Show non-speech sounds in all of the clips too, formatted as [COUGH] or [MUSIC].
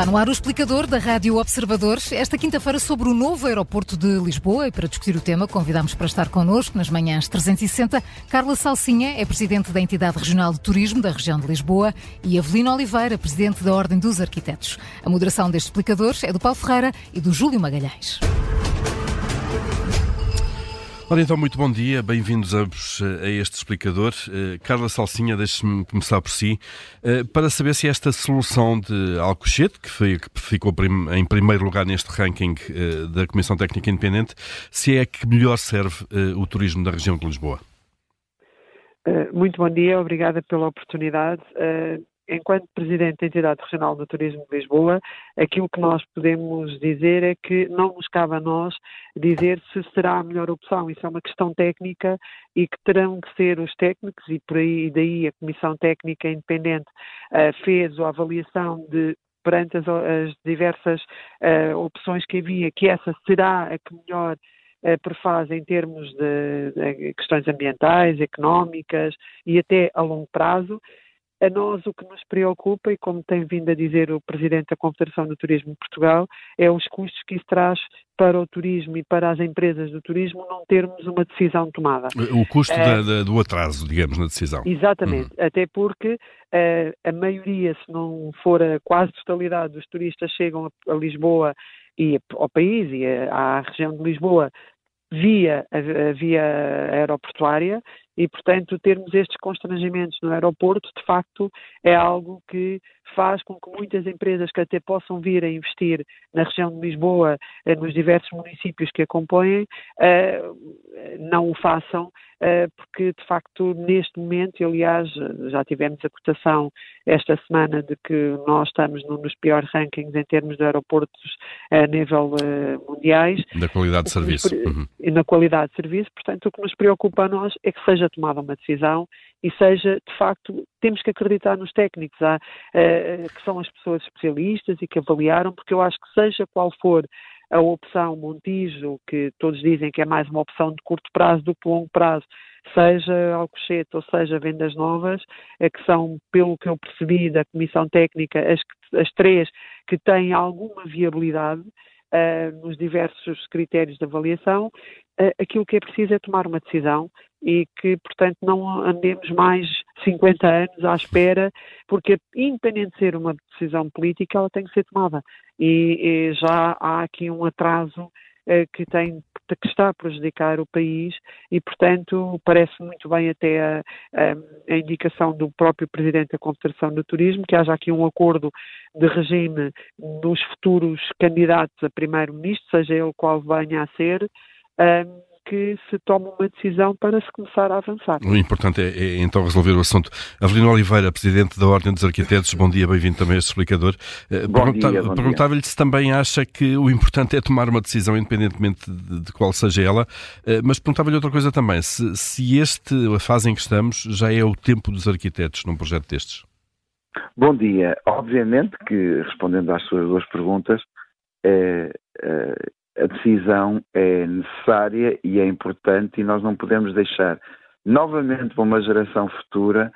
Está no ar o explicador da Rádio Observadores. Esta quinta-feira sobre o novo aeroporto de Lisboa e para discutir o tema convidamos para estar connosco nas manhãs 360 Carla Salsinha, é presidente da entidade regional de turismo da região de Lisboa e Avelino Oliveira, presidente da Ordem dos Arquitetos. A moderação deste explicador é do Paulo Ferreira e do Júlio Magalhães. Ora então, muito bom dia, bem-vindos ambos eh, a este explicador. Uh, Carla Salsinha, deixe-me começar por si, uh, para saber se esta solução de Alcochete, que, foi, que ficou em primeiro lugar neste ranking da Comissão Técnica Independente, se é a que melhor serve o turismo da região de Lisboa. Muito bom dia, obrigada pela oportunidade enquanto Presidente da Entidade Regional do Turismo de Lisboa, aquilo que nós podemos dizer é que não nos cabe a nós dizer se será a melhor opção. Isso é uma questão técnica e que terão que ser os técnicos, e por aí daí a Comissão Técnica Independente uh, fez a avaliação de perante as, as diversas uh, opções que havia, que essa será a que melhor uh, prefaz em termos de, de, questões ambientais, económicas e até a longo prazo. A nós o que nos preocupa, e como tem vindo a dizer o Presidente da Confederação do Turismo de Portugal, é os custos que isso traz para o turismo e para as empresas do turismo não termos uma decisão tomada. O custo é, da, da, do atraso, digamos, na decisão. Exatamente, uhum. até porque uh, a maioria, se não for a quase totalidade dos turistas chegam a, a Lisboa e ao país e a, à região de Lisboa via via aeroportuária e, portanto, termos estes constrangimentos no aeroporto, de facto, é algo que faz com que muitas empresas que até possam vir a investir na região de Lisboa, eh, nos diversos municípios que a compõem, eh, não o façam, eh, porque de facto neste momento, e aliás já tivemos a cotação esta semana de que nós estamos num dos piores rankings em termos de aeroportos a nível mundiais. Da qualidade de serviço. Uhum. Na qualidade de serviço, portanto o que nos preocupa a nós é que seja tomada uma decisão e seja, de facto, temos que acreditar nos técnicos, há, uh, que são as pessoas especialistas e que avaliaram, porque eu acho que seja qual for a opção Montijo, que todos dizem que é mais uma opção de curto prazo do que longo prazo, seja Alcochete ou seja Vendas Novas, é que são, pelo que eu percebi da Comissão Técnica, as, as três que têm alguma viabilidade, uh, nos diversos critérios de avaliação, uh, aquilo que é preciso é tomar uma decisão e que, portanto, não andemos mais 50 anos à espera, porque, independente de ser uma decisão política, ela tem que ser tomada. E, e já há aqui um atraso uh, que, tem, que está a prejudicar o país e, portanto, parece muito bem até a, a, a, indicação do próprio Presidente da Confederação do Turismo, que haja aqui um acordo de regime nos futuros candidatos a Primeiro-Ministro, seja ele qual venha a ser, um, que se tome uma decisão para se começar a avançar. O importante é, é então resolver o assunto. Avelino Oliveira, Presidente da Ordem dos Arquitetos, bom dia, bem-vindo também a este explicador. Eh, Pergunta Perguntava-lhe se também acha que o importante é tomar uma decisão, independentemente de, de qual seja ela, eh, mas perguntava-lhe outra coisa também, se, se este, a fase em que estamos, já é o tempo dos arquitetos num projeto destes. Bom dia. Obviamente que, respondendo às suas duas perguntas, é, é, a decisão é necessária e é importante e nós não podemos deixar novamente para uma geração futura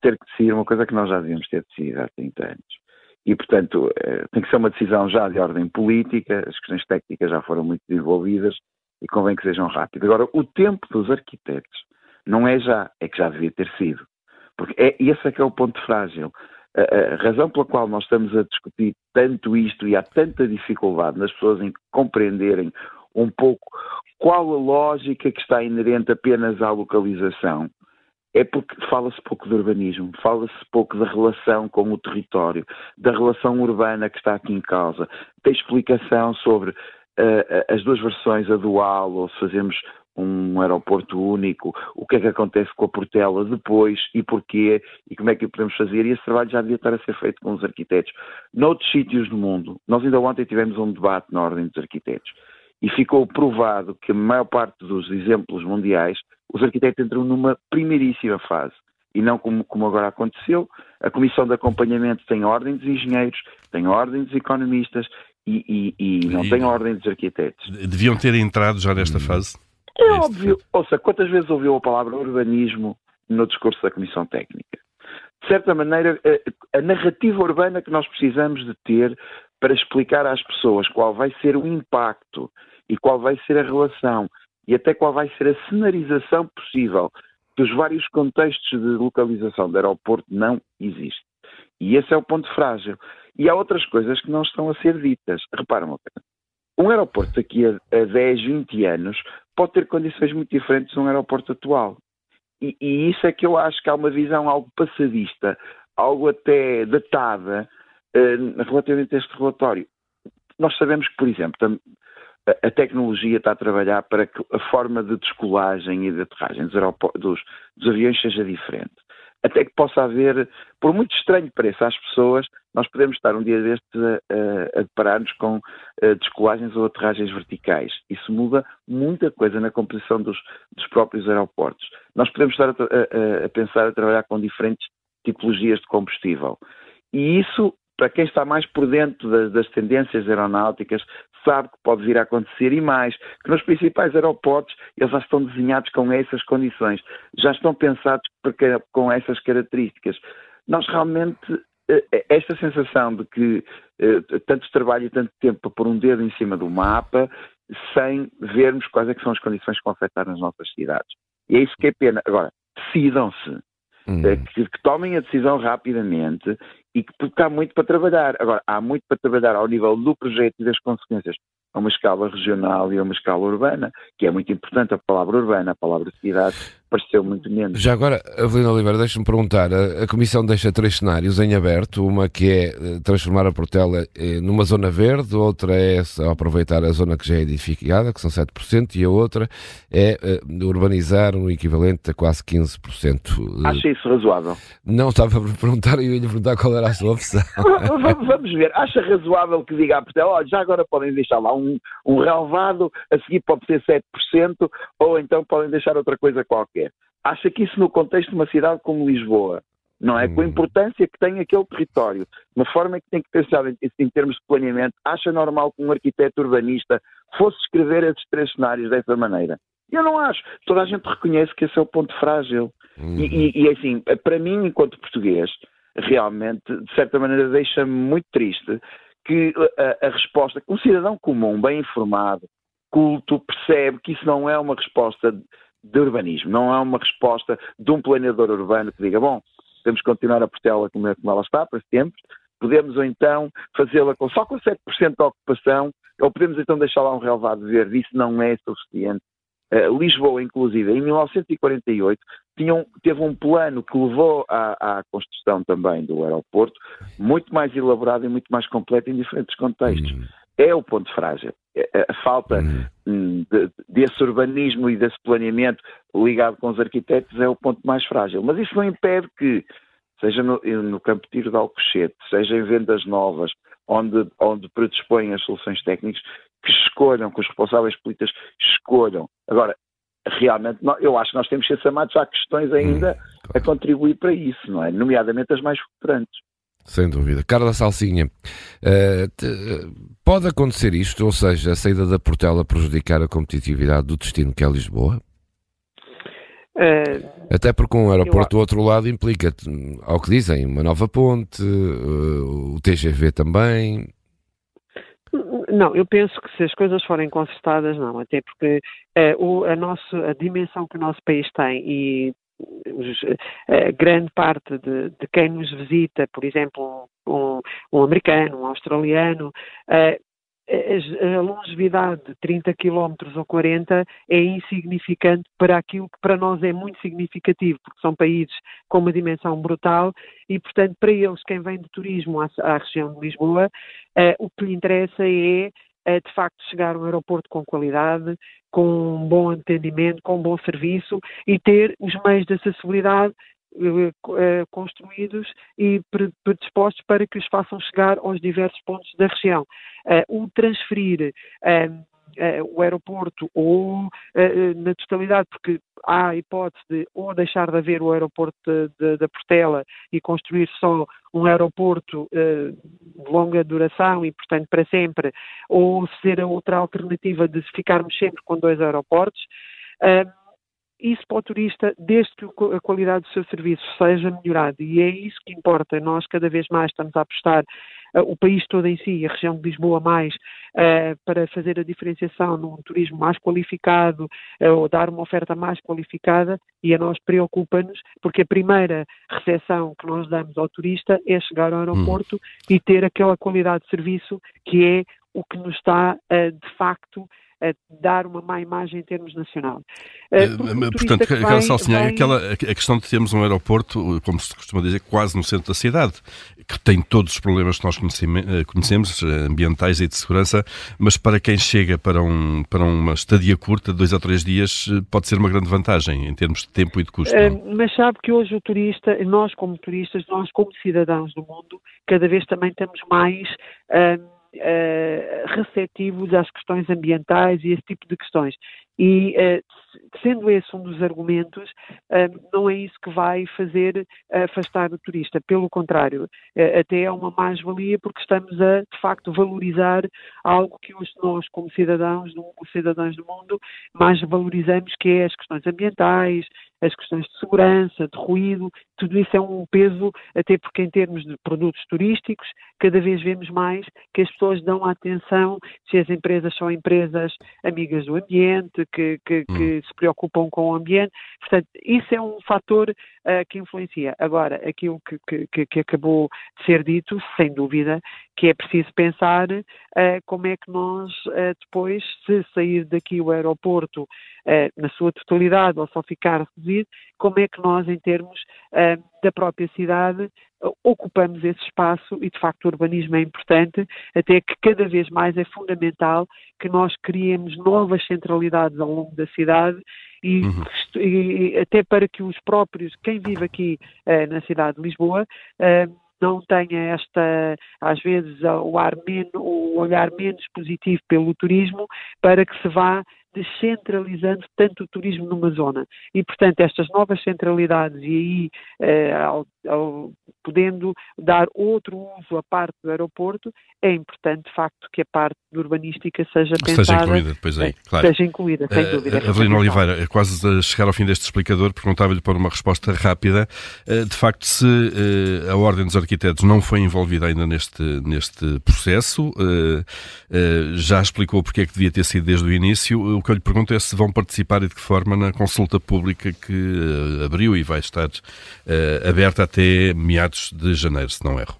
ter que decidir uma coisa que nós já devíamos ter decidido há 30 anos. E, portanto, eh, tem que ser uma decisão já de ordem política, as questões técnicas já foram muito desenvolvidas e convém que sejam rápidas. Agora, o tempo dos arquitetos não é já, é que já devia ter sido. Porque é, esse é que é o ponto frágil a razão pela qual nós estamos a discutir tanto isto e há tanta dificuldade nas pessoas em compreenderem um pouco qual a lógica que está inerente apenas à localização é porque fala-se pouco de urbanismo, fala-se pouco da relação com o território, da relação urbana que está aqui em causa, da explicação sobre as duas versões, a dual, ou se fazemos um aeroporto único, o que é que acontece com a Portela depois e porquê e como é que o podemos fazer e esse trabalho já devia estar a ser feito com os arquitetos. Noutros sítios do mundo, nós ainda ontem tivemos um debate na Ordem dos Arquitetos e ficou provado que a maior parte dos exemplos mundiais, os arquitetos entram numa primeiríssima fase e não como, como agora aconteceu. A Comissão de Acompanhamento tem ordem dos engenheiros, tem ordem dos economistas e, e, e não e tem ordem dos arquitetos. Deviam ter entrado já nesta fase? É óbvio. Ouça, quantas vezes ouviu a palavra urbanismo no discurso da Comissão Técnica? de certa maneira, a, a narrativa urbana que nós precisamos de ter para explicar às pessoas qual vai ser o impacto e qual vai ser a relação e até qual vai ser a cenarização possível dos vários contextos de localização do aeroporto não existe. E esse é o ponto frágil. E há outras coisas que não estão a ser ditas. Repara uma coisa. Um aeroporto daqui a, a 10, 20 anos pode ter condições muito diferentes de um aeroporto atual. E, e, isso é que eu acho que há uma visão algo passadista, algo até datada uh, relativamente a este relatório. Nós sabemos que, por exemplo, a tecnologia está a trabalhar para que a forma de descolagem e de aterragem dos, dos, dos aviões seja diferente. Até que possa haver, por muito estranho que pareça às pessoas, nós podemos estar um dia destes a, a, a deparar-nos com a, descolagens ou aterragens verticais. Isso muda muita coisa na composição dos, dos próprios aeroportos. Nós podemos estar a, a pensar a trabalhar com diferentes tipologias de combustível. E isso para quem está mais por dentro das, das, tendências aeronáuticas, sabe que pode vir a acontecer e mais, que nos principais aeroportos eles já estão desenhados com essas condições, já estão pensados com essas características. Nós realmente, eh, eh, esta sensação de que eh, tanto trabalho e tanto tempo para pôr um dedo em cima do mapa, sem vermos quais é são as condições que vão afetar nas nossas cidades. E é isso que é pena. Agora, decidam-se. Hum. Que, que, tomem a decisão rapidamente e que porque há muito para trabalhar. Agora, há muito para trabalhar ao nível do projeto e das consequências a uma escala regional e a uma escala urbana, que é muito importante a palavra urbana, a palavra cidade, pareceu muito menos. Já agora, Avelina Oliveira, deixa-me perguntar, a, a, Comissão deixa três cenários em aberto, uma que é eh, transformar a Portela eh, numa zona verde, outra é aproveitar a zona que já é edificada, que são 7%, e a outra é uh, urbanizar um equivalente a quase 15%. Acha isso razoável? Não, estava a perguntar e eu ia lhe perguntar qual era a sua opção. [LAUGHS] Vamos ver, acha razoável que diga à Portela, olha, já agora podem deixar lá um, um relevado, a seguir pode ser 7%, ou então podem deixar outra coisa qualquer quer. Acha que isso no contexto de uma cidade como Lisboa, não é? Com a hum. importância que tem aquele território, uma forma que tem que pensar em, em, termos de planeamento, acha normal que um arquiteto urbanista fosse escrever esses três cenários dessa maneira? Eu não acho. Toda a gente reconhece que esse é o ponto frágil. Uhum. E, e, e, assim, para mim, enquanto português, realmente, de certa maneira, deixa-me muito triste que a, a resposta, que um cidadão comum, bem informado, culto, percebe que isso não é uma resposta de urbanismo, não há uma resposta de um planeador urbano que diga, bom, temos que continuar a portela como, como ela está para sempre, podemos ou então fazê-la só com 7% de ocupação, ou podemos então deixar lá um relevado verde, isso não é suficiente. Uh, Lisboa, inclusive, em 1948, tinham, teve um plano que levou à, à, construção também do aeroporto, muito mais elaborado e muito mais completo em diferentes contextos. Hum. É o ponto frágil. É, a falta hum. hum. de, desse urbanismo e desse planeamento ligado com os arquitetos é o ponto mais frágil. Mas isso não impede que, seja no, no campo de tiro de Alcochete, seja em vendas novas, onde, onde predispõem as soluções técnicas, que escolham, que os responsáveis políticos escolham. Agora, realmente, eu acho que nós temos que ser chamados, há questões ainda hum, claro. a contribuir para isso, não é? Nomeadamente as mais futurantes. Sem dúvida. Carla Salsinha, uh, te, pode acontecer isto, ou seja, a saída da Portela prejudicar a competitividade do destino que é Lisboa? Uh, Até porque um aeroporto eu... do outro lado implica, ao que dizem, uma nova ponte, uh, o TGV também. Não, eu penso que se as coisas forem consertadas, não, até porque o, a, nossa, a dimensão que o nosso país tem e a grande parte de, de, quem nos visita, por exemplo, um, um americano, um australiano, a longevidade de 30 km ou 40 é insignificante para aquilo que para nós é muito significativo, porque são países com uma dimensão brutal e, portanto, para eles, quem vem de turismo à, à região de Lisboa, uh, o que lhe interessa é é de facto chegar a um aeroporto com qualidade, com um bom atendimento, com um bom serviço e ter os meios de acessibilidade eh, eh, construídos e predispostos para que os façam chegar aos diversos pontos da região. Eh, o transferir o aeroporto ou uh, na totalidade, porque há a hipótese de ou deixar de haver o aeroporto da Portela e construir só um aeroporto de longa duração e, portanto, para sempre, ou ser a outra alternativa de ficarmos sempre com dois aeroportos. isso para o turista, desde que a qualidade do seu serviço seja melhorada. E é isso que importa. Nós, cada vez mais, estamos a apostar o país todo em si, a região de Lisboa mais, uh, para fazer a diferenciação num turismo mais qualificado uh, ou dar uma oferta mais qualificada. E a nós preocupa-nos, porque a primeira recepção que nós damos ao turista é chegar ao aeroporto hum. e ter aquela qualidade de serviço que é o que nos está, de facto, a dar uma má imagem em termos nacional. Eh, portanto, vai, Salsinha, vai... aquela, a questão de termos um aeroporto, como se costuma dizer, quase no centro da cidade, que tem todos os problemas que nós eh, conhecemos, eh, ambientais e de segurança, mas para quem chega para, um, para uma estadia curta, dois a três dias, pode ser uma grande vantagem em termos de tempo e de custo. Uh, mas sabe que hoje o turista, nós como turistas, nós como cidadãos do mundo, cada vez também estamos mais. Uh, receptivos às questões ambientais e esse tipo de questões. E, uh, sendo esse um dos argumentos, uh, não é isso que vai fazer afastar o turista. Pelo contrário, uh, até é uma mais-valia porque estamos a, de facto, valorizar algo que nós, como cidadãos, cidadãos do mundo, mais valorizamos, que é as questões ambientais, as questões de segurança, de ruído, tudo isso é um peso, até porque em termos de produtos turísticos, cada vez vemos mais que as pessoas dão atenção se as empresas são empresas amigas do ambiente, que, que, hum. que se preocupam com o ambiente. Portanto, isso é um fator uh, que influencia. Agora, aquilo que, que, que, acabou de ser dito, sem dúvida, que é preciso pensar uh, como é que nós uh, depois, se sair daqui o aeroporto na sua totalidade ou só ficar reduzido, como é que nós, em termos da própria cidade, ocupamos esse espaço e, de facto, o urbanismo é importante, até que cada vez mais é fundamental que nós criemos novas centralidades ao longo da cidade e, uhum. e até para que os próprios, quem vive aqui uh, na cidade de Lisboa, uh, não tenha esta, às vezes, o, ar menos, o olhar menos positivo pelo turismo, para que se vá descentralizando tanto o turismo numa zona. E, portanto, estas novas centralidades e aí eh, podendo dar outro uso à parte do aeroporto, é importante, de facto, que a parte urbanística seja pensada. Seja incluída depois aí, claro. Seja incluída, sem uh, dúvida. Avelino Oliveira, é quase a chegar ao fim deste explicador, perguntava-lhe para uma resposta rápida. Uh, de facto, se uh, a Ordem dos Arquitetos não foi envolvida ainda neste, neste processo, já explicou porque é que devia ter sido desde o início que eu lhe pergunto é se vão participar e de que forma na consulta pública que uh, abriu e vai estar uh, aberta até meados de janeiro, se não erro.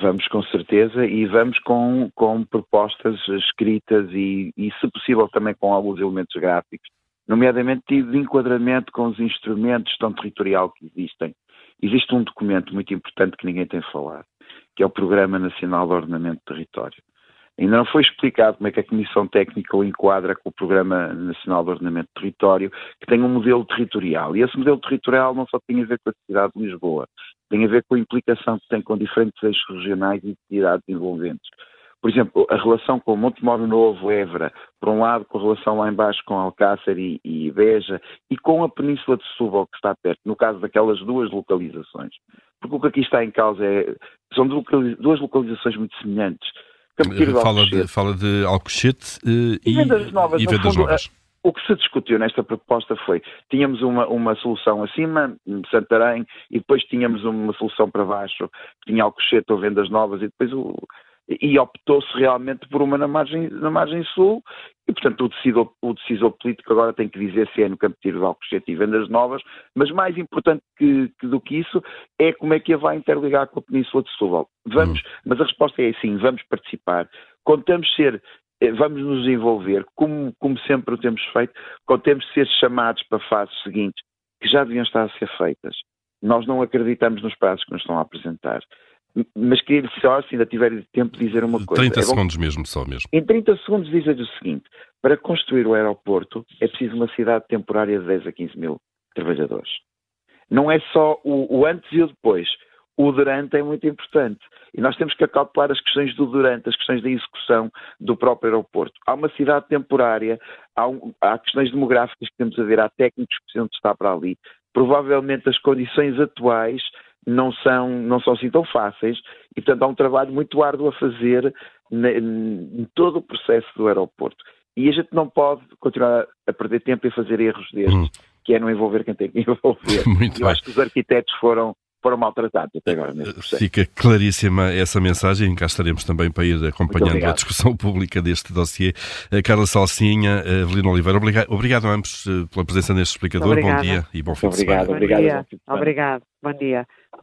Vamos com certeza e vamos com, com propostas escritas e, e, se possível, também com alguns elementos gráficos, nomeadamente de enquadramento com os instrumentos de gestão territorial que existem. Existe um documento muito importante que ninguém tem falado, que é o Programa Nacional de Ordenamento do Território. Ainda não foi explicado como é que a Comissão Técnica o enquadra com o Programa Nacional de Ordenamento do Território, que tem um modelo territorial. E esse modelo territorial não só tem a ver com a cidade de Lisboa, tem a ver com a implicação que tem com diferentes eixos regionais e cidades envolventes. Por exemplo, a relação com Montemoro Novo, Évora, por um lado, com a relação lá embaixo com Alcácer e, e Beja, e com a Península de Setúbal, que está perto, no caso daquelas duas localizações. Porque o que aqui está em causa é, são duas localizações muito semelhantes fala de, fala de Alcochete e, e vendas novas. E vendas fundo, novas. O que se discutiu nesta proposta foi, tínhamos uma, uma solução acima, Santarém, e depois tínhamos uma solução para baixo, que tinha Alcochete ou vendas novas, e depois o, e optou-se realmente por uma na margem, na margem sul e, portanto, o decisor, o decisor político agora tem que dizer se é no Campo de Tiro de Alcochete e vendas novas, mas mais importante que, que, do que isso é como é que a vai interligar com a Península de Setúbal. Vamos, uhum. mas a resposta é sim, vamos participar, contamos ser eh, vamos nos envolver, como, como sempre o temos feito, contemos ser chamados para fases seguintes que já deviam estar a ser feitas. Nós não acreditamos nos prazos que nos estão a apresentar. Mas queria só, se ainda tiver tempo, dizer uma coisa. 30 é segundos mesmo, só mesmo. Em 30 segundos dizer o seguinte: para construir o aeroporto é preciso uma cidade temporária de 10 a 15 mil trabalhadores. Não é só o, o antes e o depois. O durante é muito importante. E nós temos que acalcular as questões do durante, as questões da execução do próprio aeroporto. Há uma cidade temporária, há, um, há questões demográficas que temos a ver, há técnicos que precisam de estar para ali. Provavelmente as condições atuais não são, não são assim tão fáceis e, portanto, há um trabalho muito árduo a fazer em todo o processo do aeroporto. E a gente não pode continuar a perder tempo e fazer erros destes. Hum. que é não envolver quem tem que envolver. [LAUGHS] Muito Eu bem. acho que os arquitetos foram, foram maltratados até agora neste processo. Fica claríssima essa mensagem. Cá estaremos também para ir acompanhando a obrigado. discussão [LAUGHS] pública deste dossiê. Eh, Carla Salsinha, eh, Evelina Oliveira, obriga- obrigado a ambos eh, pela presença neste explicador. Bom dia e bom fim de Obrigado. semana. Bom dia. Obrigado. Bom dia.